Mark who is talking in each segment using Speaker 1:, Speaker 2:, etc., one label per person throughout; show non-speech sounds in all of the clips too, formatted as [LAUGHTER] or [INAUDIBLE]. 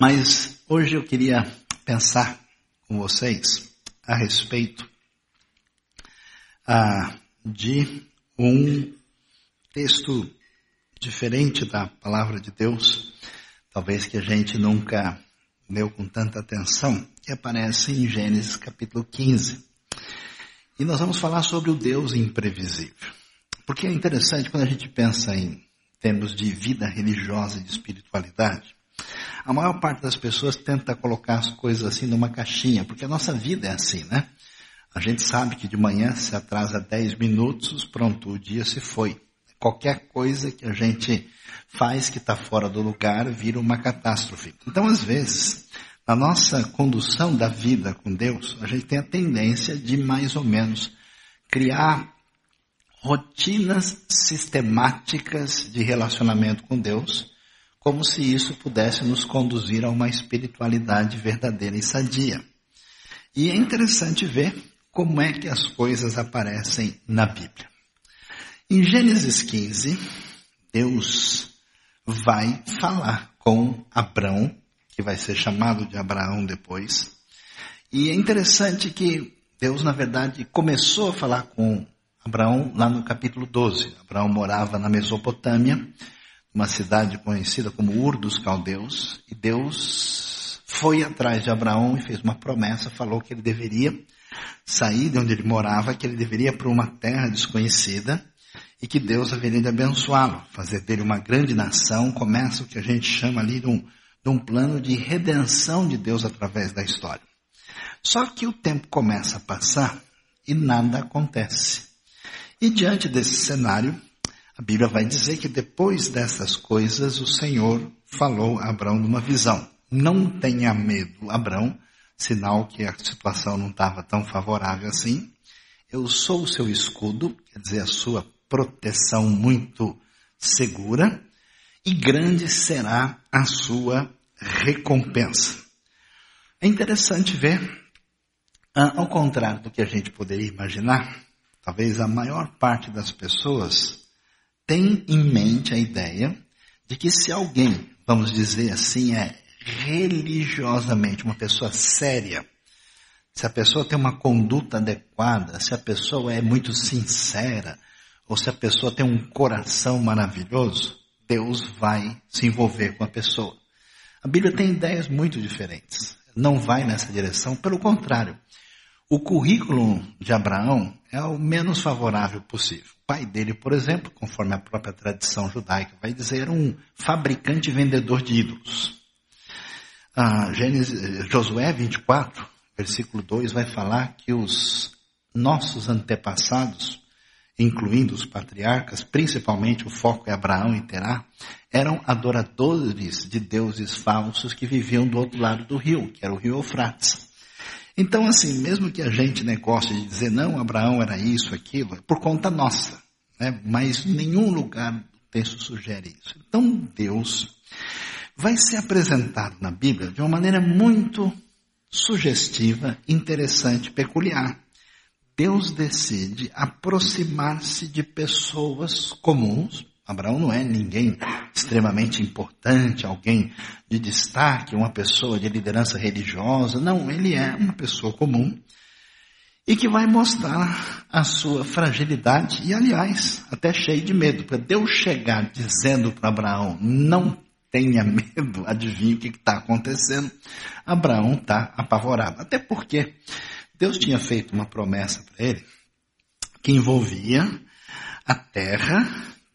Speaker 1: Mas hoje eu queria pensar com vocês a respeito ah, de um texto diferente da palavra de Deus, talvez que a gente nunca leu com tanta atenção, que aparece em Gênesis capítulo 15. E nós vamos falar sobre o Deus imprevisível. Porque é interessante quando a gente pensa em termos de vida religiosa e de espiritualidade, a maior parte das pessoas tenta colocar as coisas assim numa caixinha, porque a nossa vida é assim, né? A gente sabe que de manhã se atrasa 10 minutos, pronto, o dia se foi. Qualquer coisa que a gente faz que está fora do lugar vira uma catástrofe. Então, às vezes, na nossa condução da vida com Deus, a gente tem a tendência de mais ou menos criar rotinas sistemáticas de relacionamento com Deus, como se isso pudesse nos conduzir a uma espiritualidade verdadeira e sadia. E é interessante ver como é que as coisas aparecem na Bíblia. Em Gênesis 15, Deus vai falar com Abraão, que vai ser chamado de Abraão depois. E é interessante que Deus, na verdade, começou a falar com Abraão lá no capítulo 12. Abraão morava na Mesopotâmia, uma cidade conhecida como Ur dos Caldeus, e Deus foi atrás de Abraão e fez uma promessa, falou que ele deveria sair de onde ele morava, que ele deveria para uma terra desconhecida e que Deus haveria de abençoá-lo, fazer dele uma grande nação, começa o que a gente chama ali de um, de um plano de redenção de Deus através da história. Só que o tempo começa a passar e nada acontece. E diante desse cenário, a Bíblia vai dizer que depois dessas coisas o Senhor falou a Abraão numa visão. Não tenha medo, Abraão, sinal que a situação não estava tão favorável assim. Eu sou o seu escudo, quer dizer, a sua proteção muito segura, e grande será a sua recompensa. É interessante ver, ah, ao contrário do que a gente poderia imaginar, talvez a maior parte das pessoas tem em mente a ideia de que se alguém, vamos dizer assim, é religiosamente uma pessoa séria, se a pessoa tem uma conduta adequada, se a pessoa é muito sincera, ou se a pessoa tem um coração maravilhoso, Deus vai se envolver com a pessoa. A Bíblia tem ideias muito diferentes. Não vai nessa direção, pelo contrário. O currículo de Abraão é o menos favorável possível. Pai dele, por exemplo, conforme a própria tradição judaica vai dizer, era um fabricante e vendedor de ídolos. Ah, Gênesis, Josué 24, versículo 2, vai falar que os nossos antepassados, incluindo os patriarcas, principalmente o foco é Abraão e Terá, eram adoradores de deuses falsos que viviam do outro lado do rio, que era o rio Eufrates. Então, assim, mesmo que a gente né, goste de dizer, não, Abraão era isso, aquilo, é por conta nossa. Né? Mas nenhum lugar do texto sugere isso. Então, Deus vai ser apresentado na Bíblia de uma maneira muito sugestiva, interessante, peculiar. Deus decide aproximar-se de pessoas comuns, Abraão não é ninguém extremamente importante, alguém de destaque, uma pessoa de liderança religiosa. Não, ele é uma pessoa comum e que vai mostrar a sua fragilidade e, aliás, até cheio de medo. Para Deus chegar dizendo para Abraão, não tenha medo, adivinha o que está acontecendo? Abraão está apavorado. Até porque Deus tinha feito uma promessa para ele que envolvia a terra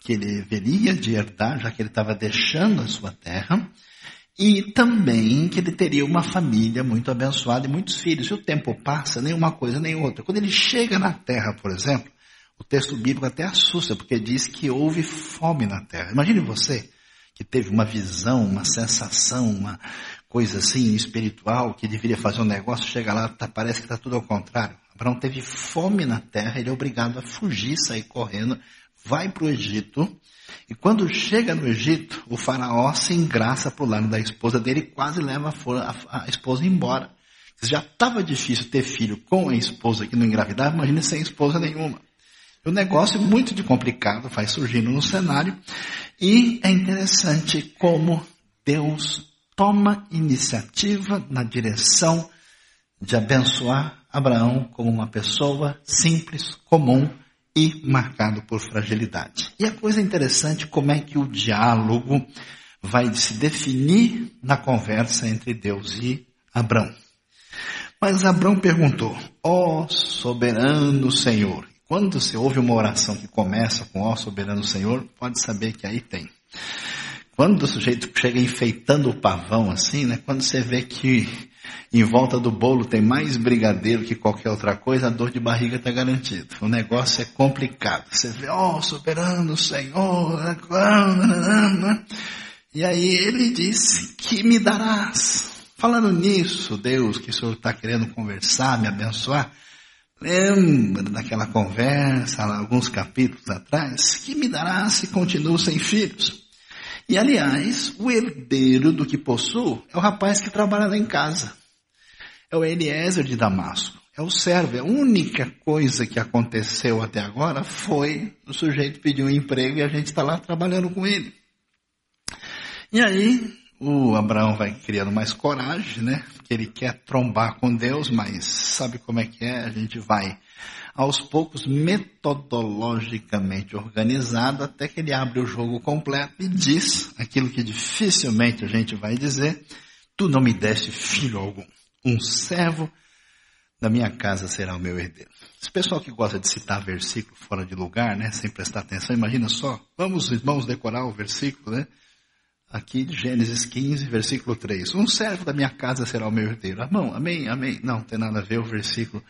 Speaker 1: que ele haveria de herdar, já que ele estava deixando a sua terra, e também que ele teria uma família muito abençoada e muitos filhos. E o tempo passa, nem uma coisa nem outra. Quando ele chega na terra, por exemplo, o texto bíblico até assusta, porque diz que houve fome na terra. Imagine você que teve uma visão, uma sensação, uma coisa assim espiritual, que deveria fazer um negócio, chega lá, tá, parece que está tudo ao contrário. Abraão teve fome na terra, ele é obrigado a fugir, sair correndo, vai para o Egito, e quando chega no Egito, o faraó se engraça para o lado da esposa dele e quase leva a, esposa embora. Já estava difícil ter filho com a esposa que não engravidava, imagine sem esposa nenhuma. O negócio é muito de complicado, vai surgindo no cenário, e é interessante como Deus toma iniciativa na direção de abençoar Abraão como uma pessoa simples, comum e marcado por fragilidade. E a coisa interessante como é que o diálogo vai se definir na conversa entre Deus e Abraão. Mas Abraão perguntou: Ó oh, soberano Senhor. Quando você ouve uma oração que começa com ó oh, soberano Senhor, pode saber que aí tem. Quando o sujeito chega enfeitando o pavão assim, né? Quando você vê que em volta do bolo tem mais brigadeiro que qualquer outra coisa, a dor de barriga está garantida. O negócio é complicado. Você vê, ó, oh, soberano Senhor, e aí ele disse, que me darás? Falando nisso, Deus, que o Senhor está querendo conversar, me abençoar, lembra daquela conversa, alguns capítulos atrás, que me darás se continuo sem filhos? E aliás, o herdeiro do que possuo é o rapaz que trabalha lá em casa. É o Eliezer de Damasco. É o servo. A única coisa que aconteceu até agora foi o sujeito pedir um emprego e a gente está lá trabalhando com ele. E aí, o Abraão vai criando mais coragem, né? Que ele quer trombar com Deus, mas sabe como é que é? A gente vai aos poucos, metodologicamente organizado, até que ele abre o jogo completo e diz aquilo que dificilmente a gente vai dizer: Tu não me deste filho algum. Um servo da minha casa será o meu herdeiro. Esse pessoal que gosta de citar versículo fora de lugar, né, sem prestar atenção, imagina só, vamos irmãos decorar o versículo, né? Aqui de Gênesis 15, versículo 3. Um servo da minha casa será o meu herdeiro. Amém, amém, amém. Não, tem nada a ver o versículo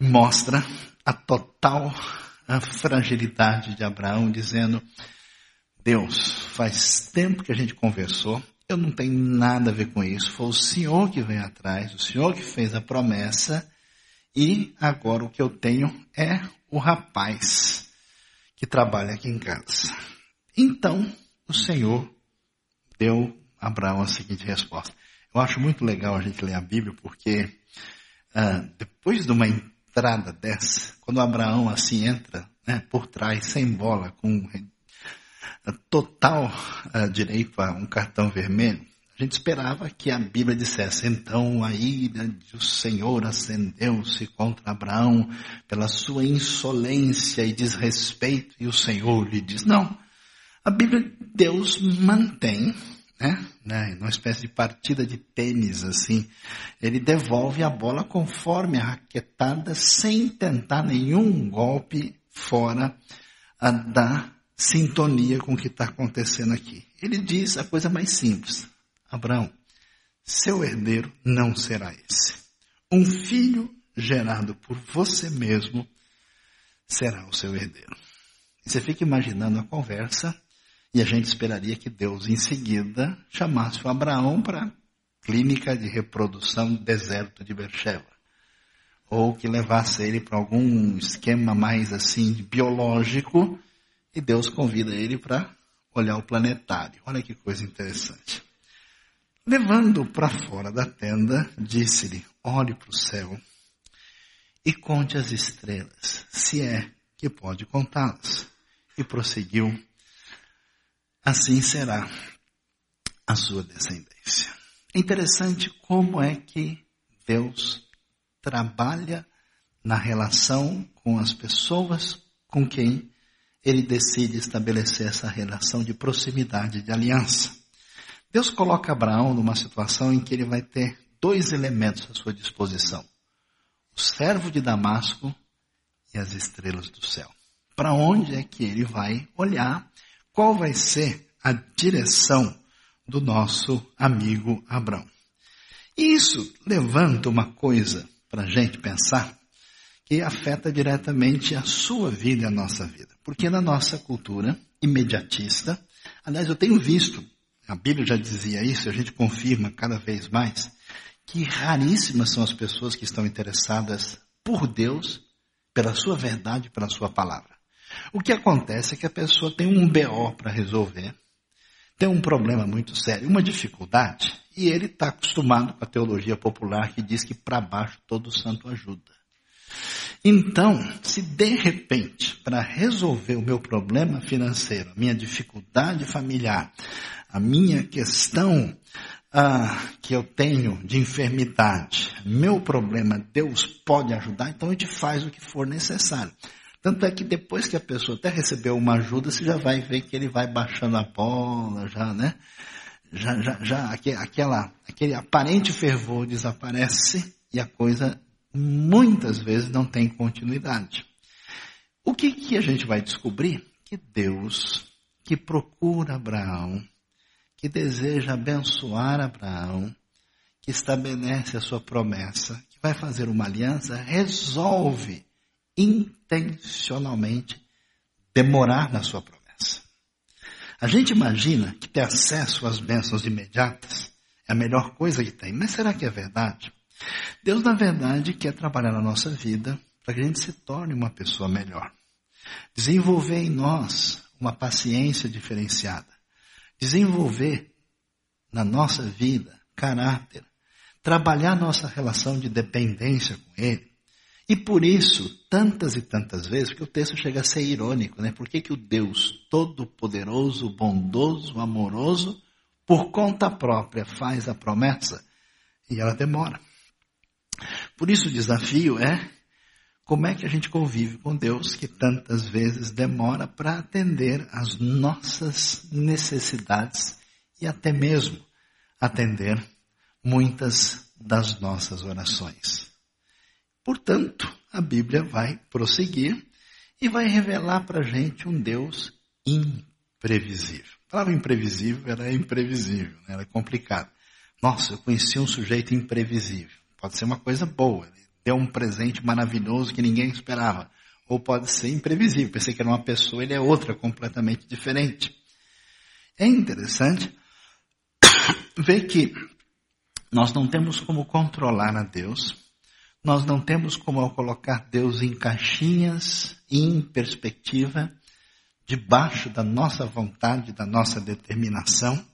Speaker 1: mostra a total fragilidade de Abraão, dizendo: Deus, faz tempo que a gente conversou, eu não tenho nada a ver com isso, foi o Senhor que veio atrás, o Senhor que fez a promessa, e agora o que eu tenho é o rapaz que trabalha aqui em casa. Então, o Senhor deu a Abraão a seguinte resposta. Eu acho muito legal a gente ler a Bíblia, porque ah, depois de uma entrada dessa, quando Abraão assim entra né, por trás, sem bola, com total uh, direito a um cartão vermelho, a gente esperava que a Bíblia dissesse, então a ira do Senhor acendeu-se contra Abraão pela sua insolência e desrespeito, e o Senhor lhe diz, não. A Bíblia, Deus mantém né? né? Uma espécie de partida de tênis, assim. Ele devolve a bola conforme a raquetada, sem tentar nenhum golpe fora a, da sintonia com o que está acontecendo aqui. Ele diz a coisa mais simples. Abraão, seu herdeiro não será esse. Um filho gerado por você mesmo será o seu herdeiro. Você fica imaginando a conversa e a gente esperaria que Deus, em seguida, chamasse o Abraão para clínica de reprodução deserto de Bercheva. Ou que levasse ele para algum esquema mais assim biológico e Deus convida ele para olhar o planetário. Olha que coisa interessante. Levando para fora da tenda, disse-lhe: Olhe para o céu e conte as estrelas, se é que pode contá-las. E prosseguiu: assim será a sua descendência. É interessante como é que Deus trabalha na relação com as pessoas com quem ele decide estabelecer essa relação de proximidade, de aliança. Deus coloca Abraão numa situação em que ele vai ter dois elementos à sua disposição: o servo de Damasco e as estrelas do céu. Para onde é que ele vai olhar qual vai ser a direção do nosso amigo Abraão. E isso levanta uma coisa para a gente pensar que afeta diretamente a sua vida e a nossa vida. Porque na nossa cultura imediatista, aliás, eu tenho visto, a Bíblia já dizia isso, a gente confirma cada vez mais, que raríssimas são as pessoas que estão interessadas por Deus, pela sua verdade, pela sua palavra. O que acontece é que a pessoa tem um BO para resolver, tem um problema muito sério, uma dificuldade, e ele está acostumado com a teologia popular que diz que para baixo todo santo ajuda. Então, se de repente, para resolver o meu problema financeiro, a minha dificuldade familiar, a minha questão ah, que eu tenho de enfermidade, meu problema, Deus pode ajudar, então a gente faz o que for necessário. Tanto é que depois que a pessoa até recebeu uma ajuda, você já vai ver que ele vai baixando a bola, já, né? Já, já, já aquela, aquele aparente fervor desaparece e a coisa muitas vezes não tem continuidade. O que, que a gente vai descobrir? Que Deus, que procura Abraão, que deseja abençoar Abraão, que estabelece a sua promessa, que vai fazer uma aliança, resolve intencionalmente demorar na sua promessa. A gente imagina que ter acesso às bênçãos imediatas é a melhor coisa que tem, mas será que é verdade? Deus, na verdade, quer trabalhar na nossa vida para que a gente se torne uma pessoa melhor. Desenvolver em nós uma paciência diferenciada. Desenvolver na nossa vida caráter. Trabalhar nossa relação de dependência com Ele. E por isso, tantas e tantas vezes, porque o texto chega a ser irônico, né? Por que, que o Deus Todo-Poderoso, Bondoso, Amoroso, por conta própria faz a promessa e ela demora? Por isso o desafio é como é que a gente convive com Deus que tantas vezes demora para atender às nossas necessidades e até mesmo atender muitas das nossas orações. Portanto, a Bíblia vai prosseguir e vai revelar para a gente um Deus imprevisível. A palavra imprevisível era imprevisível, né? era complicado. Nossa, eu conheci um sujeito imprevisível. Pode ser uma coisa boa, ele deu um presente maravilhoso que ninguém esperava. Ou pode ser imprevisível, pensei que era uma pessoa, ele é outra, completamente diferente. É interessante [COUGHS] ver que nós não temos como controlar a Deus, nós não temos como colocar Deus em caixinhas em perspectiva, debaixo da nossa vontade, da nossa determinação.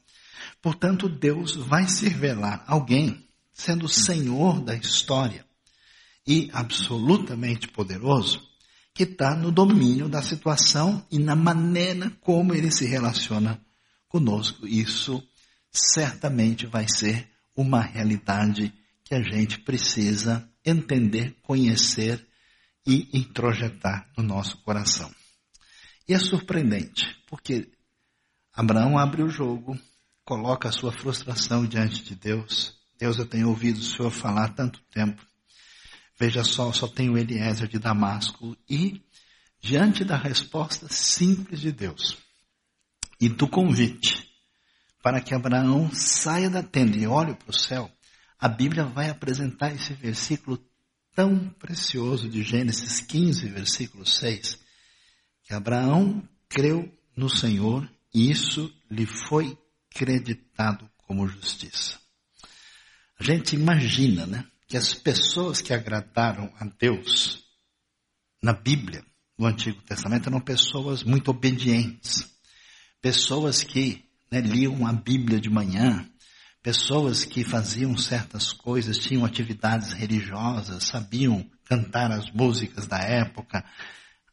Speaker 1: Portanto, Deus vai se revelar alguém sendo Senhor da história e absolutamente poderoso, que está no domínio da situação e na maneira como ele se relaciona conosco. Isso certamente vai ser uma realidade que a gente precisa entender, conhecer e introjetar no nosso coração. E é surpreendente, porque Abraão abre o jogo, coloca a sua frustração diante de Deus, Deus, eu tenho ouvido o Senhor falar tanto tempo. Veja só, só tenho Eliezer de Damasco. E, diante da resposta simples de Deus e do convite para que Abraão saia da tenda e olhe para o céu, a Bíblia vai apresentar esse versículo tão precioso de Gênesis 15, versículo 6, que Abraão creu no Senhor e isso lhe foi creditado como justiça. A gente imagina, né, que as pessoas que agradaram a Deus na Bíblia, no Antigo Testamento, eram pessoas muito obedientes, pessoas que né, liam a Bíblia de manhã, pessoas que faziam certas coisas, tinham atividades religiosas, sabiam cantar as músicas da época.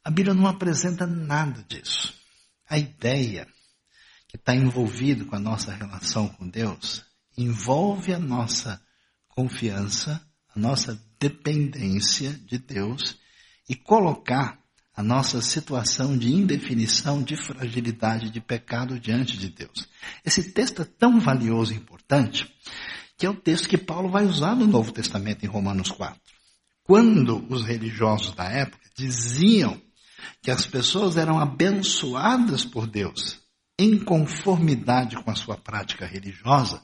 Speaker 1: A Bíblia não apresenta nada disso. A ideia que está envolvida com a nossa relação com Deus envolve a nossa confiança, a nossa dependência de Deus e colocar a nossa situação de indefinição, de fragilidade, de pecado diante de Deus. Esse texto é tão valioso e importante que é o texto que Paulo vai usar no Novo Testamento em Romanos 4. Quando os religiosos da época diziam que as pessoas eram abençoadas por Deus em conformidade com a sua prática religiosa,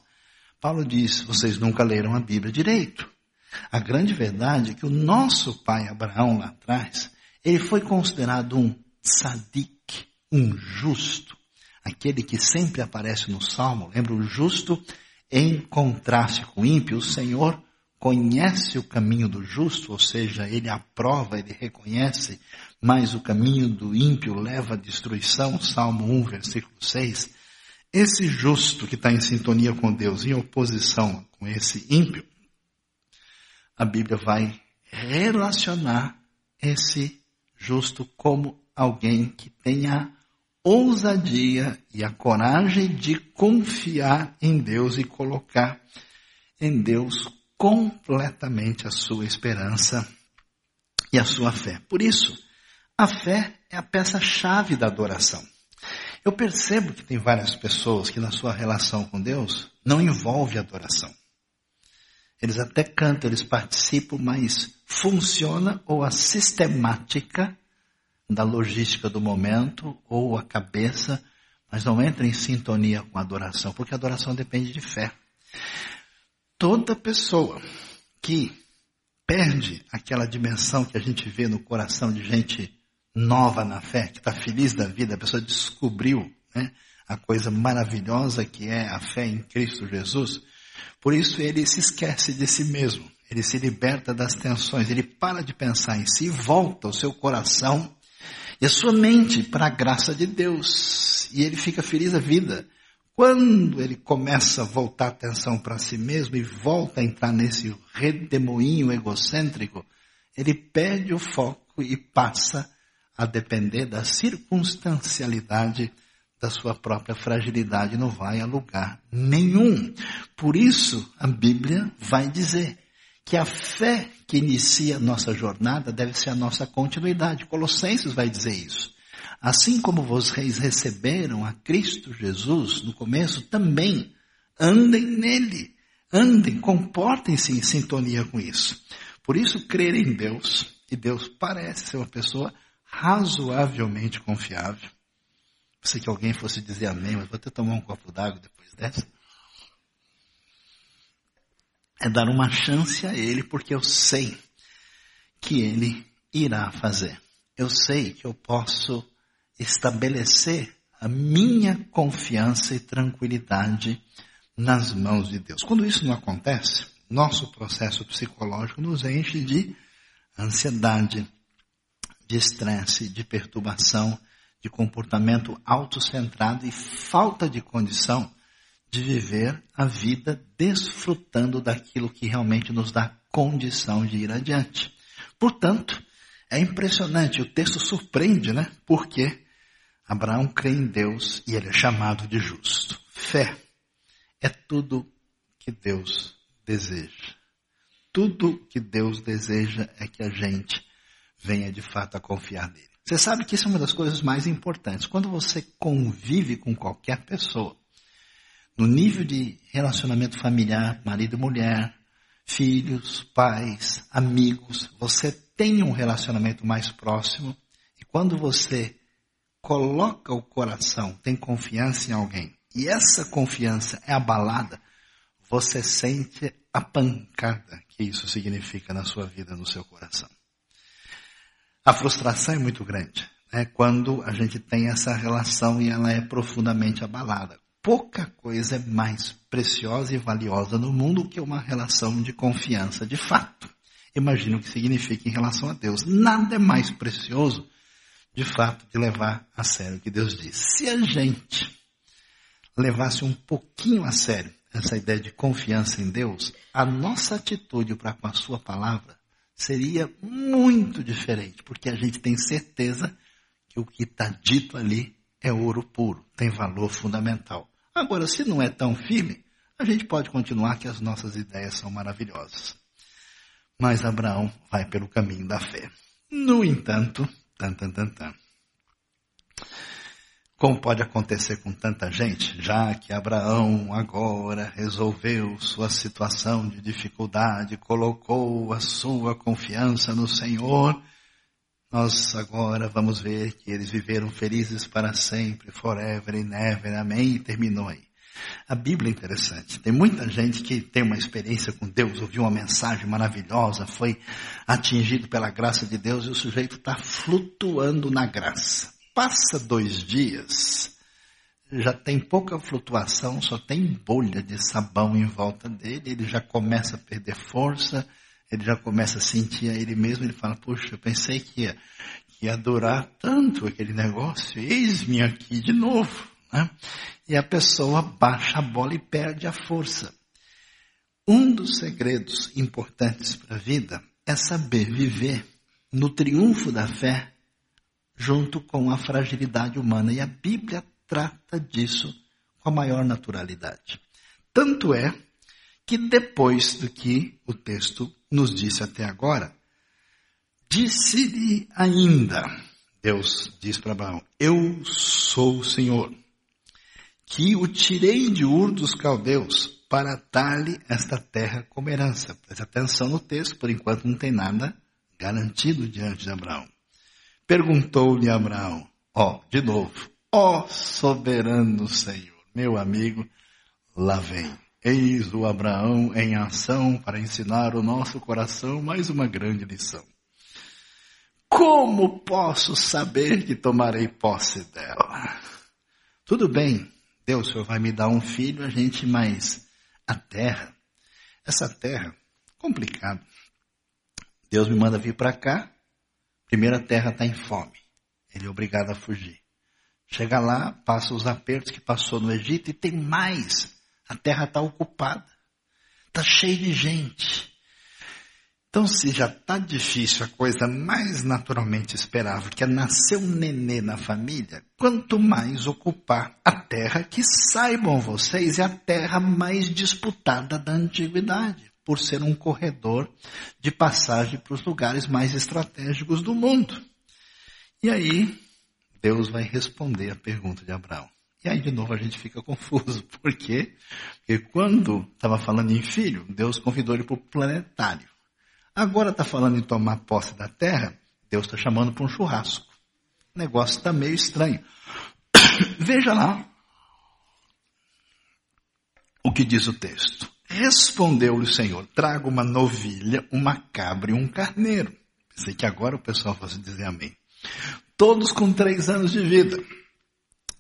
Speaker 1: Paulo diz: vocês nunca leram a Bíblia direito. A grande verdade é que o nosso pai Abraão lá atrás, ele foi considerado um sadik, um justo, aquele que sempre aparece no Salmo. Lembra o justo em contraste com o ímpio? O Senhor conhece o caminho do justo, ou seja, ele aprova, ele reconhece, mas o caminho do ímpio leva à destruição. Salmo 1, versículo 6. Esse justo que está em sintonia com Deus, em oposição com esse ímpio, a Bíblia vai relacionar esse justo como alguém que tem a ousadia e a coragem de confiar em Deus e colocar em Deus completamente a sua esperança e a sua fé. Por isso, a fé é a peça-chave da adoração. Eu percebo que tem várias pessoas que na sua relação com Deus não envolve adoração. Eles até cantam, eles participam, mas funciona ou a sistemática da logística do momento ou a cabeça, mas não entra em sintonia com a adoração, porque a adoração depende de fé. Toda pessoa que perde aquela dimensão que a gente vê no coração de gente nova na fé, que está feliz da vida, a pessoa descobriu né, a coisa maravilhosa que é a fé em Cristo Jesus, por isso ele se esquece de si mesmo, ele se liberta das tensões, ele para de pensar em si, volta o seu coração e a sua mente para a graça de Deus, e ele fica feliz a vida. Quando ele começa a voltar a atenção para si mesmo e volta a entrar nesse redemoinho egocêntrico, ele perde o foco e passa a depender da circunstancialidade da sua própria fragilidade, não vai a lugar nenhum. Por isso, a Bíblia vai dizer que a fé que inicia a nossa jornada deve ser a nossa continuidade. Colossenses vai dizer isso. Assim como vocês receberam a Cristo Jesus no começo, também andem nele. Andem, comportem-se em sintonia com isso. Por isso, crer em Deus, e Deus parece ser uma pessoa razoavelmente confiável. Pensei que alguém fosse dizer amém, mas vou até tomar um copo d'água depois dessa. É dar uma chance a Ele, porque eu sei que Ele irá fazer. Eu sei que eu posso estabelecer a minha confiança e tranquilidade nas mãos de Deus. Quando isso não acontece, nosso processo psicológico nos enche de ansiedade, de estresse, de perturbação, de comportamento autocentrado e falta de condição de viver a vida desfrutando daquilo que realmente nos dá condição de ir adiante. Portanto, é impressionante, o texto surpreende, né? Porque Abraão crê em Deus e ele é chamado de justo. Fé é tudo que Deus deseja. Tudo que Deus deseja é que a gente venha de fato a confiar nele. Você sabe que isso é uma das coisas mais importantes. Quando você convive com qualquer pessoa, no nível de relacionamento familiar, marido e mulher, filhos, pais, amigos, você tem um relacionamento mais próximo e quando você coloca o coração, tem confiança em alguém, e essa confiança é abalada, você sente a pancada que isso significa na sua vida, no seu coração. A frustração é muito grande, né? Quando a gente tem essa relação e ela é profundamente abalada. Pouca coisa é mais preciosa e valiosa no mundo que uma relação de confiança de fato. Imagina o que significa em relação a Deus. Nada é mais precioso de fato, de levar a sério o que Deus diz. Se a gente levasse um pouquinho a sério essa ideia de confiança em Deus, a nossa atitude para com a Sua palavra seria muito diferente, porque a gente tem certeza que o que está dito ali é ouro puro, tem valor fundamental. Agora, se não é tão firme, a gente pode continuar que as nossas ideias são maravilhosas. Mas Abraão vai pelo caminho da fé. No entanto, Tan, tan, tan, tan. Como pode acontecer com tanta gente, já que Abraão agora resolveu sua situação de dificuldade, colocou a sua confiança no Senhor, nós agora vamos ver que eles viveram felizes para sempre, forever and ever, amém, e terminou aí. A Bíblia é interessante. Tem muita gente que tem uma experiência com Deus, ouviu uma mensagem maravilhosa, foi atingido pela graça de Deus e o sujeito está flutuando na graça. Passa dois dias, já tem pouca flutuação, só tem bolha de sabão em volta dele, ele já começa a perder força, ele já começa a sentir a ele mesmo, ele fala, puxa, eu pensei que ia, que ia durar tanto aquele negócio, eis-me aqui de novo. Né? E a pessoa baixa a bola e perde a força. Um dos segredos importantes para a vida é saber viver no triunfo da fé junto com a fragilidade humana. E a Bíblia trata disso com a maior naturalidade. Tanto é que depois do que o texto nos disse até agora, disse-lhe ainda, Deus diz para Abraão, eu sou o Senhor, que o tirei de Ur dos caldeus para dar-lhe esta terra como herança. Preste atenção no texto, por enquanto não tem nada garantido diante de Abraão. Perguntou-lhe Abraão, ó, de novo, ó soberano Senhor, meu amigo, lá vem. Eis o Abraão em ação para ensinar o nosso coração mais uma grande lição. Como posso saber que tomarei posse dela? Tudo bem, Deus, o Senhor vai me dar um filho, a gente, mas a terra, essa terra, complicado. Deus me manda vir para cá, primeira terra está em fome. Ele é obrigado a fugir. Chega lá, passa os apertos que passou no Egito e tem mais. A terra está ocupada. Está cheia de gente. Então, se já está difícil a coisa mais naturalmente esperável, que é nascer um nenê na família, quanto mais ocupar a terra que saibam vocês é a terra mais disputada da antiguidade, por ser um corredor de passagem para os lugares mais estratégicos do mundo. E aí, Deus vai responder a pergunta de Abraão. E aí, de novo, a gente fica confuso. [LAUGHS] Por quê? Porque quando estava falando em filho, Deus convidou ele para o planetário. Agora está falando em tomar posse da terra, Deus está chamando para um churrasco. O negócio está meio estranho. [COUGHS] Veja lá o que diz o texto. Respondeu-lhe o Senhor, traga uma novilha, uma cabra e um carneiro. Pensei que agora o pessoal fosse dizer amém. Todos com três anos de vida.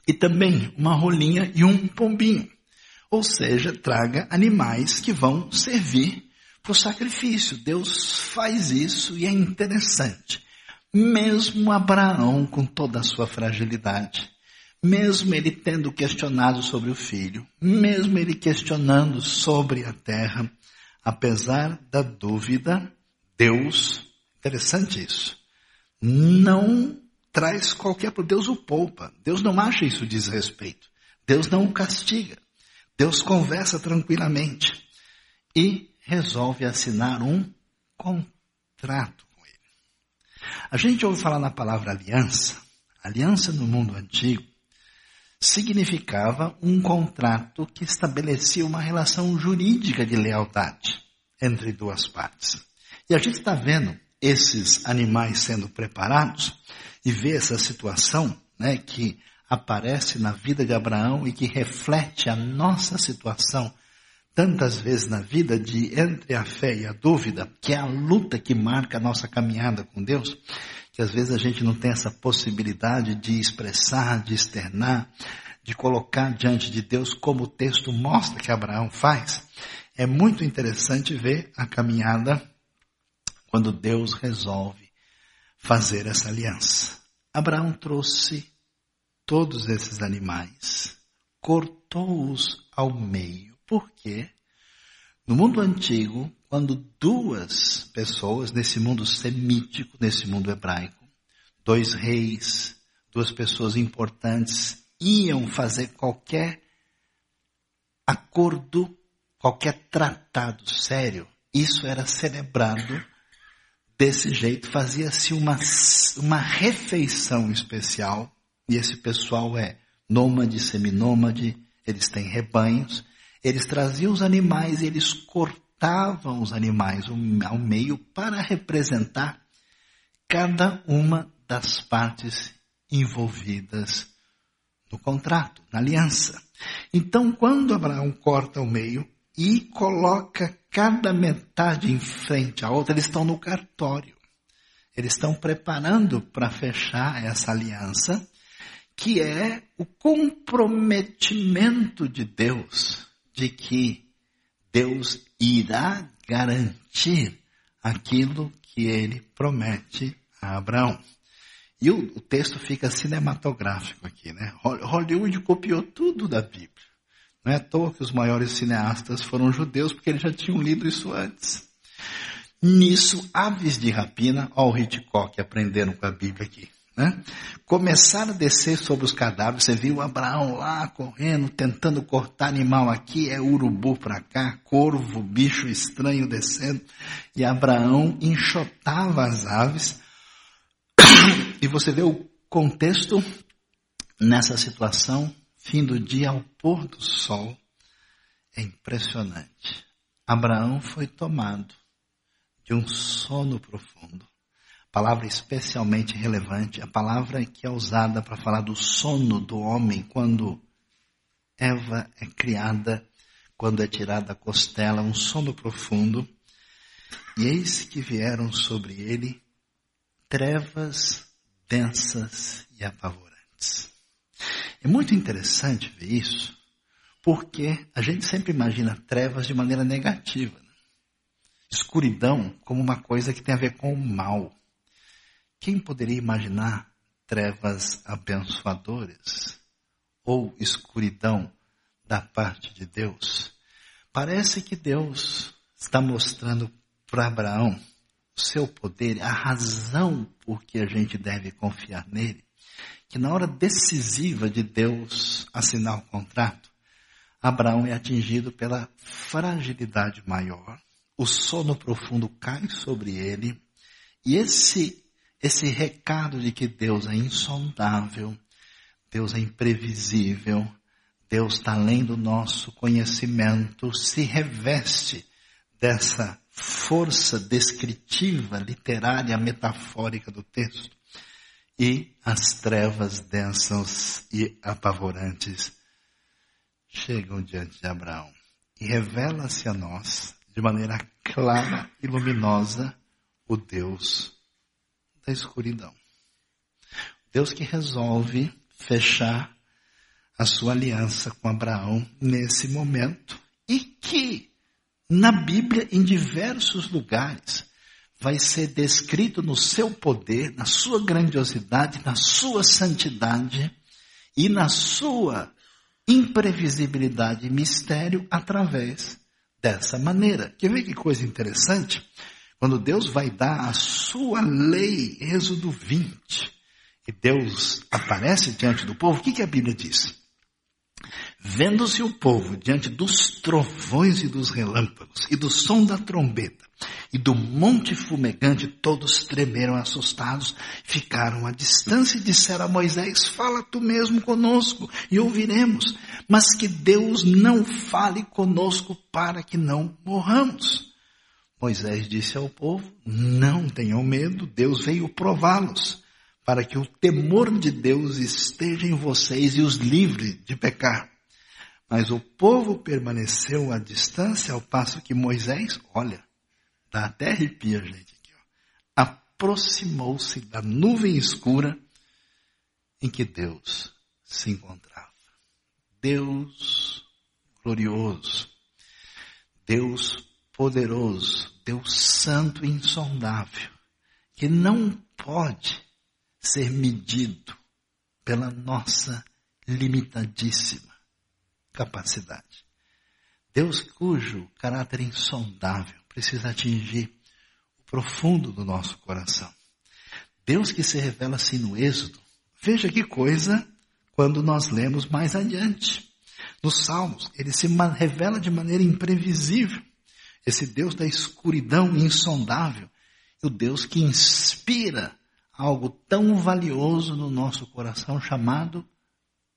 Speaker 1: E também uma rolinha e um pombinho. Ou seja, traga animais que vão servir para o sacrifício. Deus faz isso e é interessante. Mesmo Abraão, com toda a sua fragilidade, mesmo ele tendo questionado sobre o filho, mesmo ele questionando sobre a terra, apesar da dúvida, Deus, interessante isso, não traz qualquer, Deus o poupa, Deus não acha isso desrespeito, Deus não o castiga, Deus conversa tranquilamente e resolve assinar um contrato com ele. A gente ouve falar na palavra aliança. Aliança no mundo antigo significava um contrato que estabelecia uma relação jurídica de lealdade entre duas partes. E a gente está vendo esses animais sendo preparados e vê essa situação né, que aparece na vida de Abraão e que reflete a nossa situação tantas vezes na vida de entre a fé e a dúvida, que é a luta que marca a nossa caminhada com Deus, que às vezes a gente não tem essa possibilidade de expressar, de externar, de colocar diante de Deus como o texto mostra que Abraão faz. É muito interessante ver a caminhada quando Deus resolve fazer essa aliança. Abraão trouxe todos esses animais, cortou-os ao meio porque no mundo antigo, quando duas pessoas, nesse mundo semítico, nesse mundo hebraico, dois reis, duas pessoas importantes, iam fazer qualquer acordo, qualquer tratado sério, isso era celebrado desse jeito, fazia-se uma, uma refeição especial, e esse pessoal é nômade, seminômade, eles têm rebanhos, eles traziam os animais, eles cortavam os animais ao meio para representar cada uma das partes envolvidas no contrato, na aliança. Então, quando Abraão corta ao meio e coloca cada metade em frente à outra, eles estão no cartório. Eles estão preparando para fechar essa aliança, que é o comprometimento de Deus de que Deus irá garantir aquilo que ele promete a Abraão. E o, o, texto fica cinematográfico aqui, né? Hollywood copiou tudo da Bíblia. Não é à toa que os maiores cineastas foram judeus, porque eles já tinham lido isso antes. Nisso, aves de rapina, ó o Hitchcock aprendendo com a Bíblia aqui. Né? Começaram a descer sobre os cadáveres. Você viu Abraão lá correndo, tentando cortar animal aqui, é urubu para cá, corvo, bicho estranho descendo. E Abraão enxotava as aves. [COUGHS] E você vê o contexto nessa situação, fim do dia ao pôr do sol. É impressionante. Abraão foi tomado de um sono profundo palavra especialmente relevante, a palavra que é usada para falar do sono do homem quando Eva é criada, quando é tirada a costela, um sono profundo. E eis que vieram sobre ele trevas densas e apavorantes. É muito interessante ver isso, porque a gente sempre imagina trevas de maneira negativa. Né? Escuridão como uma coisa que tem a ver com o mal. Quem poderia imaginar trevas abençoadoras ou escuridão da parte de Deus? Parece que Deus está mostrando para Abraão o seu poder, a razão por que a gente deve confiar nele, que na hora decisiva de Deus assinar o contrato, Abraão é atingido pela fragilidade maior, o sono profundo cai sobre ele, e esse esse recado de que Deus é insondável, Deus é imprevisível, Deus está além do nosso conhecimento, se reveste dessa força descritiva, literária, metafórica do texto. E as trevas densas e apavorantes chegam diante de Abraão e revela-se a nós de maneira clara e luminosa o Deus da escuridão. Deus que resolve fechar a sua aliança com Abraão nesse momento e que na Bíblia, em diversos lugares, vai ser descrito no seu poder, na sua grandiosidade, na sua santidade e na sua imprevisibilidade e mistério através dessa maneira. Quer ver que coisa interessante? Quando Deus vai dar a sua lei, Êxodo 20, e Deus aparece diante do povo, o que, que a Bíblia diz? Vendo-se o povo diante dos trovões e dos relâmpagos, e do som da trombeta, e do monte fumegante, todos tremeram assustados, ficaram à distância e disseram a Moisés, fala tu mesmo conosco, e ouviremos, mas que Deus não fale conosco para que não morramos. Moisés disse ao povo: Não tenham medo, Deus veio prová-los, para que o temor de Deus esteja em vocês e os livre de pecar. Mas o povo permaneceu à distância, ao passo que Moisés, olha, dá até arrepia, gente, aqui, aproximou-se da nuvem escura em que Deus se encontrava. Deus glorioso, Deus poderoso, Deus santo e insondável, que não pode ser medido pela nossa limitadíssima capacidade. Deus cujo caráter insondável precisa atingir o profundo do nosso coração. Deus que se revela assim no Êxodo, veja que coisa quando nós lemos mais adiante. Nos Salmos, ele se revela de maneira imprevisível esse Deus da escuridão insondável, o Deus que inspira algo tão valioso no nosso coração chamado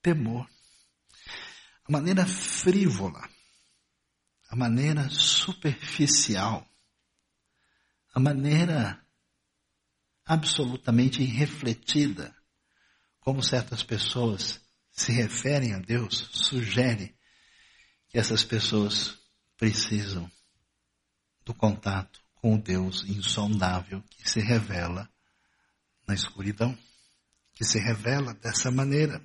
Speaker 1: temor. A maneira frívola, a maneira superficial, a maneira absolutamente irrefletida, como certas pessoas se referem a Deus, sugere que essas pessoas precisam do contato com o Deus insondável que se revela na escuridão, que se revela dessa maneira,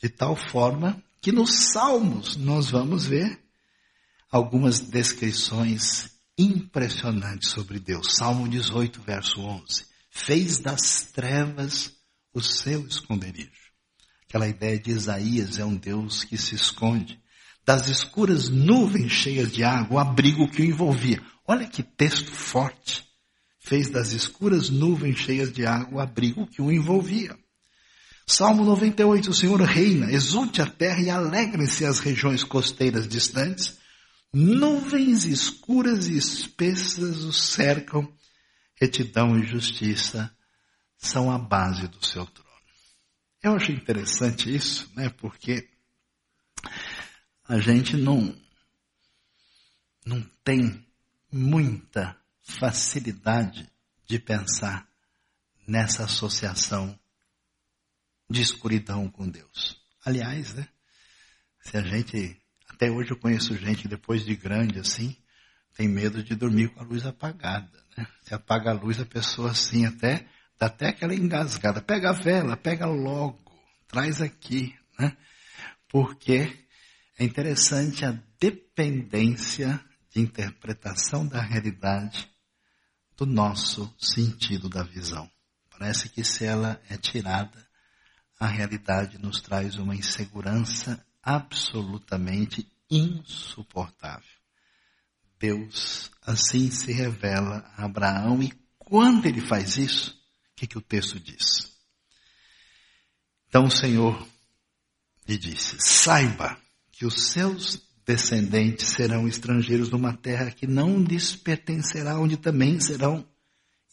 Speaker 1: de tal forma que nos Salmos nós vamos ver algumas descrições impressionantes sobre Deus. Salmo 18, verso 11. Fez das trevas o seu esconderijo. Aquela ideia de Isaías é um Deus que se esconde das escuras nuvens cheias de água, o abrigo que o envolvia. Olha que texto forte. fez das escuras nuvens cheias de água o abrigo que o envolvia. Salmo 98, o Senhor reina, exulte a terra e alegrem-se as regiões costeiras distantes. Nuvens escuras e espessas o cercam, retidão e justiça são a base do seu trono. Eu acho interessante isso, né? Porque a gente não, não tem muita facilidade de pensar nessa associação de escuridão com Deus. Aliás, né? Se a gente, até hoje eu conheço gente que depois de grande assim, tem medo de dormir com a luz apagada, né? Se apaga a luz, a pessoa assim até, dá até aquela engasgada. Pega a vela, pega logo, traz aqui, né? Porque é interessante a dependência de interpretação da realidade do nosso sentido da visão. Parece que se ela é tirada, a realidade nos traz uma insegurança absolutamente insuportável. Deus assim se revela a Abraão e quando ele faz isso, o que, que o texto diz? Então o Senhor lhe disse, saiba que os seus descendentes serão estrangeiros numa terra que não lhes pertencerá, onde também serão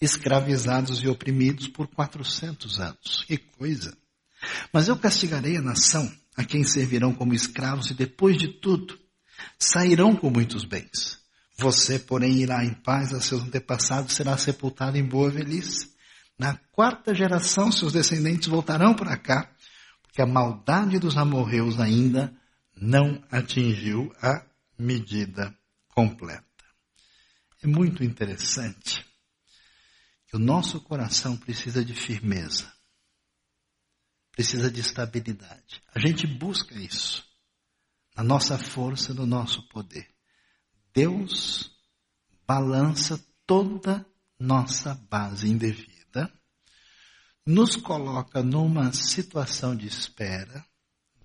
Speaker 1: escravizados e oprimidos por 400 anos. Que coisa! Mas eu castigarei a nação a quem servirão como escravos e depois de tudo sairão com muitos bens. Você, porém, irá em paz a seus antepassados, será sepultado em boa velhice. Na quarta geração, seus descendentes voltarão para cá, porque a maldade dos amorreus ainda não atingiu a medida completa. É muito interessante que o nosso coração precisa de firmeza precisa de estabilidade. A gente busca isso na nossa força, no nosso poder. Deus balança toda nossa base indevida, nos coloca numa situação de espera,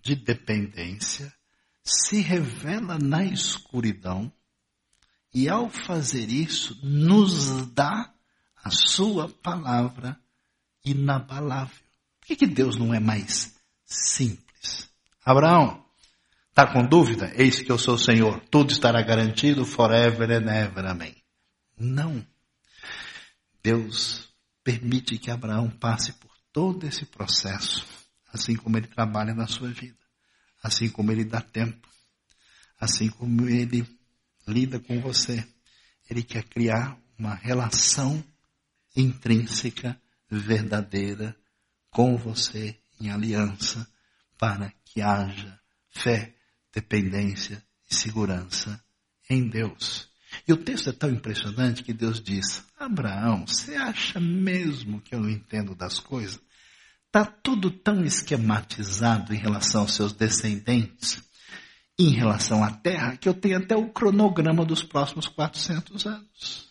Speaker 1: de dependência, se revela na escuridão e ao fazer isso nos dá a sua palavra inabalável que, que Deus não é mais simples? Abraão, está com dúvida? Eis que eu sou o Senhor, tudo estará garantido forever and ever, amém. Não. Deus permite que Abraão passe por todo esse processo, assim como ele trabalha na sua vida, assim como ele dá tempo, assim como ele lida com você. Ele quer criar uma relação intrínseca, verdadeira, com você em aliança para que haja fé, dependência e segurança em Deus. E o texto é tão impressionante que Deus diz: Abraão, você acha mesmo que eu não entendo das coisas? Está tudo tão esquematizado em relação aos seus descendentes, em relação à terra, que eu tenho até o cronograma dos próximos 400 anos.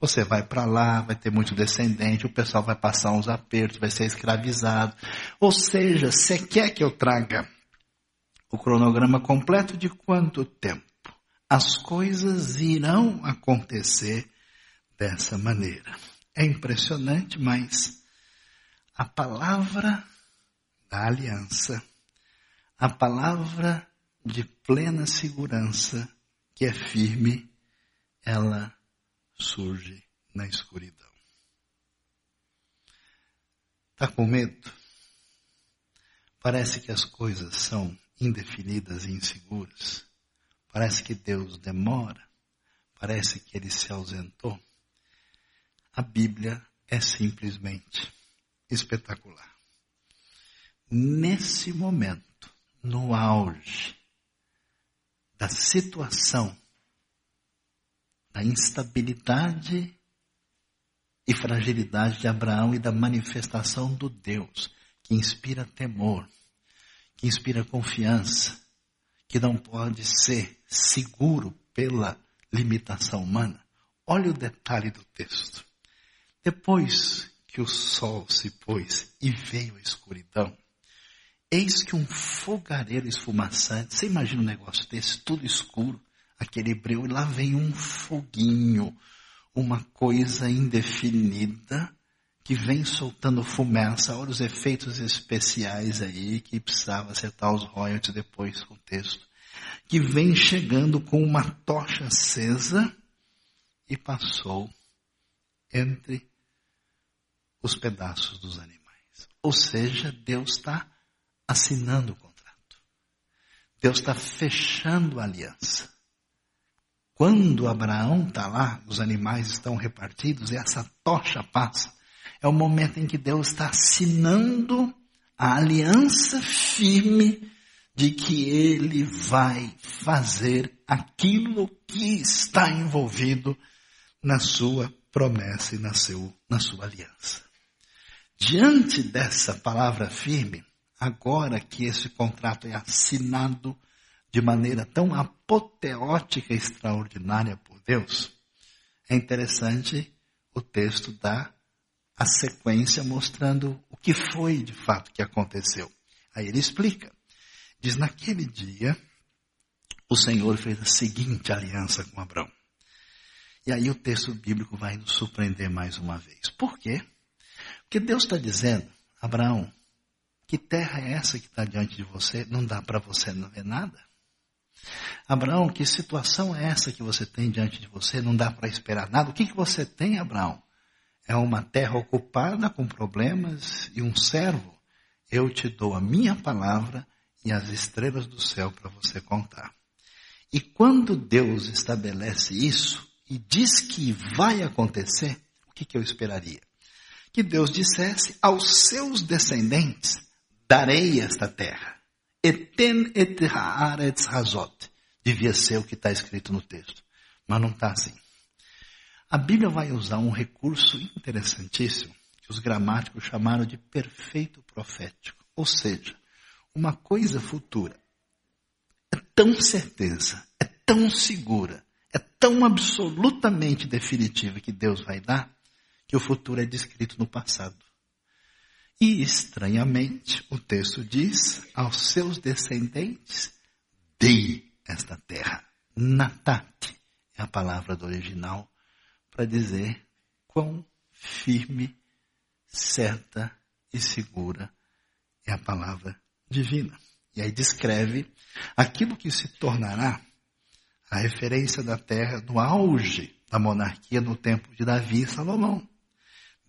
Speaker 1: Você vai para lá, vai ter muito descendente, o pessoal vai passar uns apertos, vai ser escravizado. Ou seja, você quer que eu traga o cronograma completo de quanto tempo? As coisas irão acontecer dessa maneira. É impressionante, mas a palavra da aliança, a palavra de plena segurança, que é firme, ela surge na escuridão. Está com medo? Parece que as coisas são indefinidas e inseguras. Parece que Deus demora. Parece que ele se ausentou. A Bíblia é simplesmente espetacular. Nesse momento, no auge da situação da instabilidade e fragilidade de Abraão e da manifestação do Deus que inspira temor, que inspira confiança, que não pode ser seguro pela limitação humana. Olha o detalhe do texto. Depois que o sol se pôs e veio a escuridão, eis que um fogareiro esfumaçante, você imagina um negócio desse, tudo escuro, aquele breu, e lá vem um foguinho, uma coisa indefinida que vem soltando fumaça. Olha os efeitos especiais aí que precisava acertar os royalties depois com o texto. Que vem chegando com uma tocha acesa e passou entre os pedaços dos animais. Ou seja, Deus está assinando o contrato. Deus está fechando a aliança. Quando Abraão está lá, os animais estão repartidos e essa tocha passa, é o momento em que Deus está assinando a aliança firme de que ele vai fazer aquilo que está envolvido na sua promessa e na, seu, na sua aliança. Diante dessa palavra firme, agora que esse contrato é assinado de maneira tão apoteótica e extraordinária por Deus, é interessante o texto dar a sequência mostrando o que foi de fato que aconteceu. Aí ele explica. Diz, naquele dia, o Senhor fez a seguinte aliança com Abraão. E aí o texto bíblico vai nos surpreender mais uma vez. Por quê? Porque Deus está dizendo, Abraão, que terra é essa que está diante de você? Não dá para você não ver nada? Abraão, que situação é essa que você tem diante de você? Não dá para esperar nada. O que, que você tem, Abraão? É uma terra ocupada com problemas e um servo. Eu te dou a minha palavra e as estrelas do céu para você contar. E quando Deus estabelece isso e diz que vai acontecer, o que, que eu esperaria? Que Deus dissesse aos seus descendentes, darei esta terra. Eten et haaretz hazot. Devia ser o que está escrito no texto. Mas não está assim. A Bíblia vai usar um recurso interessantíssimo que os gramáticos chamaram de perfeito profético. Ou seja, uma coisa futura é tão certeza, é tão segura, é tão absolutamente definitiva que Deus vai dar, que o futuro é descrito no passado. E estranhamente, o texto diz aos seus descendentes, dei esta terra. Natat é a palavra do original para dizer quão firme, certa e segura é a palavra divina. E aí descreve aquilo que se tornará a referência da terra no auge da monarquia no tempo de Davi e Salomão.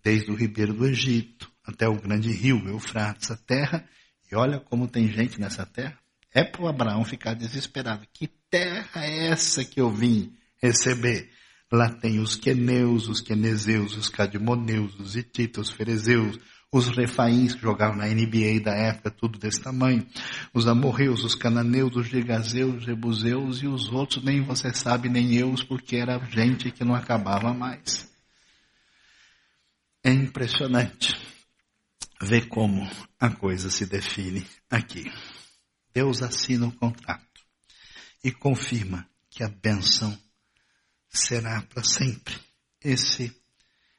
Speaker 1: Desde o ribeiro do Egito, até o grande rio Eufrates, a terra, e olha como tem gente nessa terra. É para o Abraão ficar desesperado. Que terra é essa que eu vim receber? Lá tem os queneus, os quenezeus, os cadimoneus, os hititas, os ferezeus, os refaíns que jogavam na NBA da época, tudo desse tamanho, os amorreus, os cananeus, os gigazeus, os jebuseus e os outros, nem você sabe, nem eu, porque era gente que não acabava mais. É impressionante ver como a coisa se define aqui. Deus assina o contrato e confirma que a bênção será para sempre. Esse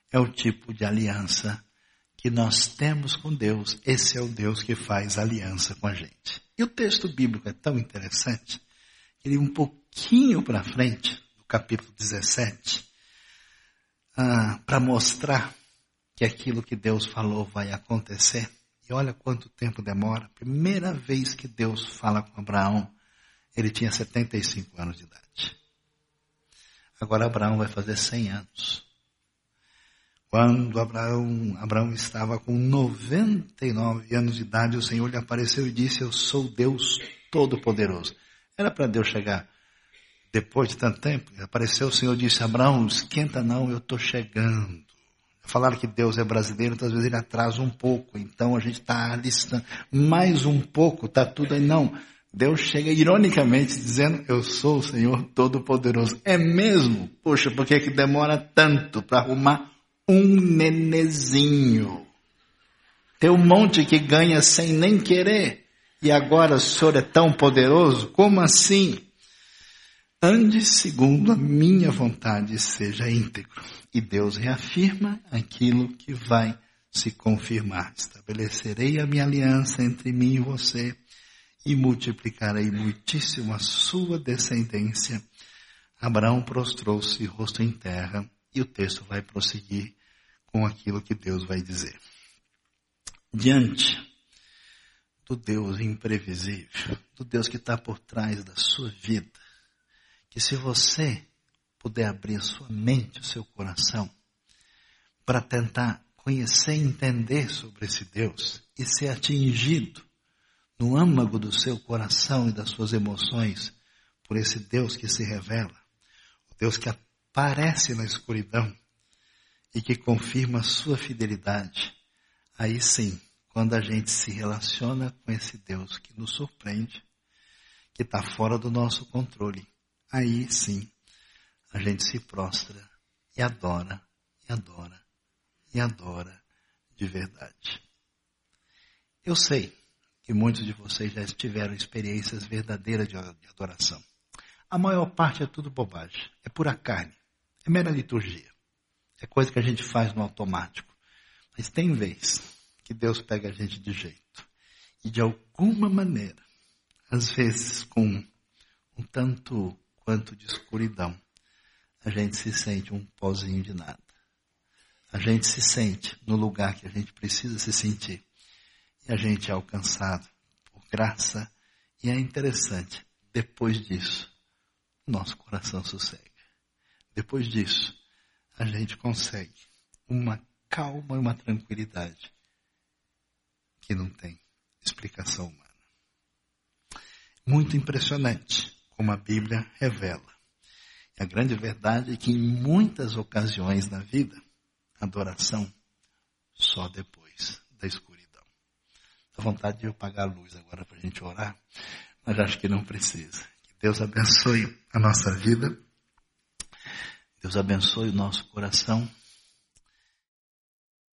Speaker 1: é o tipo de aliança que nós temos com Deus. Esse é o Deus que faz aliança com a gente. E o texto bíblico é tão interessante que ele um pouquinho para frente, no capítulo 17, ah, para mostrar que aquilo que Deus falou vai acontecer. E olha quanto tempo demora. Primeira vez que Deus fala com Abraão, ele tinha 75 anos de idade. Agora Abraão vai fazer 100 anos. Quando Abraão, Abraão estava com 99 anos de idade, o Senhor lhe apareceu e disse: Eu sou Deus Todo-Poderoso. Era para Deus chegar depois de tanto tempo. Apareceu o Senhor e disse: Abraão, esquenta não, eu estou chegando. Falaram que Deus é brasileiro, então às vezes ele atrasa um pouco. Então a gente está listando mais um pouco, está tudo aí. Não. Deus chega ironicamente dizendo, eu sou o Senhor Todo-Poderoso. É mesmo? Poxa, por que, que demora tanto para arrumar um nenezinho? Tem um monte que ganha sem nem querer. E agora o Senhor é tão poderoso? Como assim? Ande segundo a minha vontade, seja íntegro. E Deus reafirma aquilo que vai se confirmar. Estabelecerei a minha aliança entre mim e você e multiplicarei muitíssimo a sua descendência. Abraão prostrou-se, rosto em terra, e o texto vai prosseguir com aquilo que Deus vai dizer. Diante do Deus imprevisível, do Deus que está por trás da sua vida, que se você puder abrir sua mente, o seu coração, para tentar conhecer e entender sobre esse Deus e ser atingido no âmago do seu coração e das suas emoções por esse Deus que se revela, o Deus que aparece na escuridão e que confirma a sua fidelidade, aí sim, quando a gente se relaciona com esse Deus que nos surpreende, que está fora do nosso controle, aí sim a gente se prostra e adora, e adora, e adora de verdade. Eu sei que muitos de vocês já tiveram experiências verdadeiras de adoração. A maior parte é tudo bobagem, é pura carne, é mera liturgia, é coisa que a gente faz no automático. Mas tem vez que Deus pega a gente de jeito e de alguma maneira, às vezes com um tanto quanto de escuridão, a gente se sente um pozinho de nada. A gente se sente no lugar que a gente precisa se sentir e a gente é alcançado por graça. E é interessante, depois disso, nosso coração sossega. Depois disso, a gente consegue uma calma e uma tranquilidade que não tem explicação humana. Muito impressionante como a Bíblia revela. A grande verdade é que em muitas ocasiões na vida, adoração só depois da escuridão. Dá vontade de eu apagar a luz agora para a gente orar, mas acho que não precisa. Que Deus abençoe a nossa vida. Deus abençoe o nosso coração.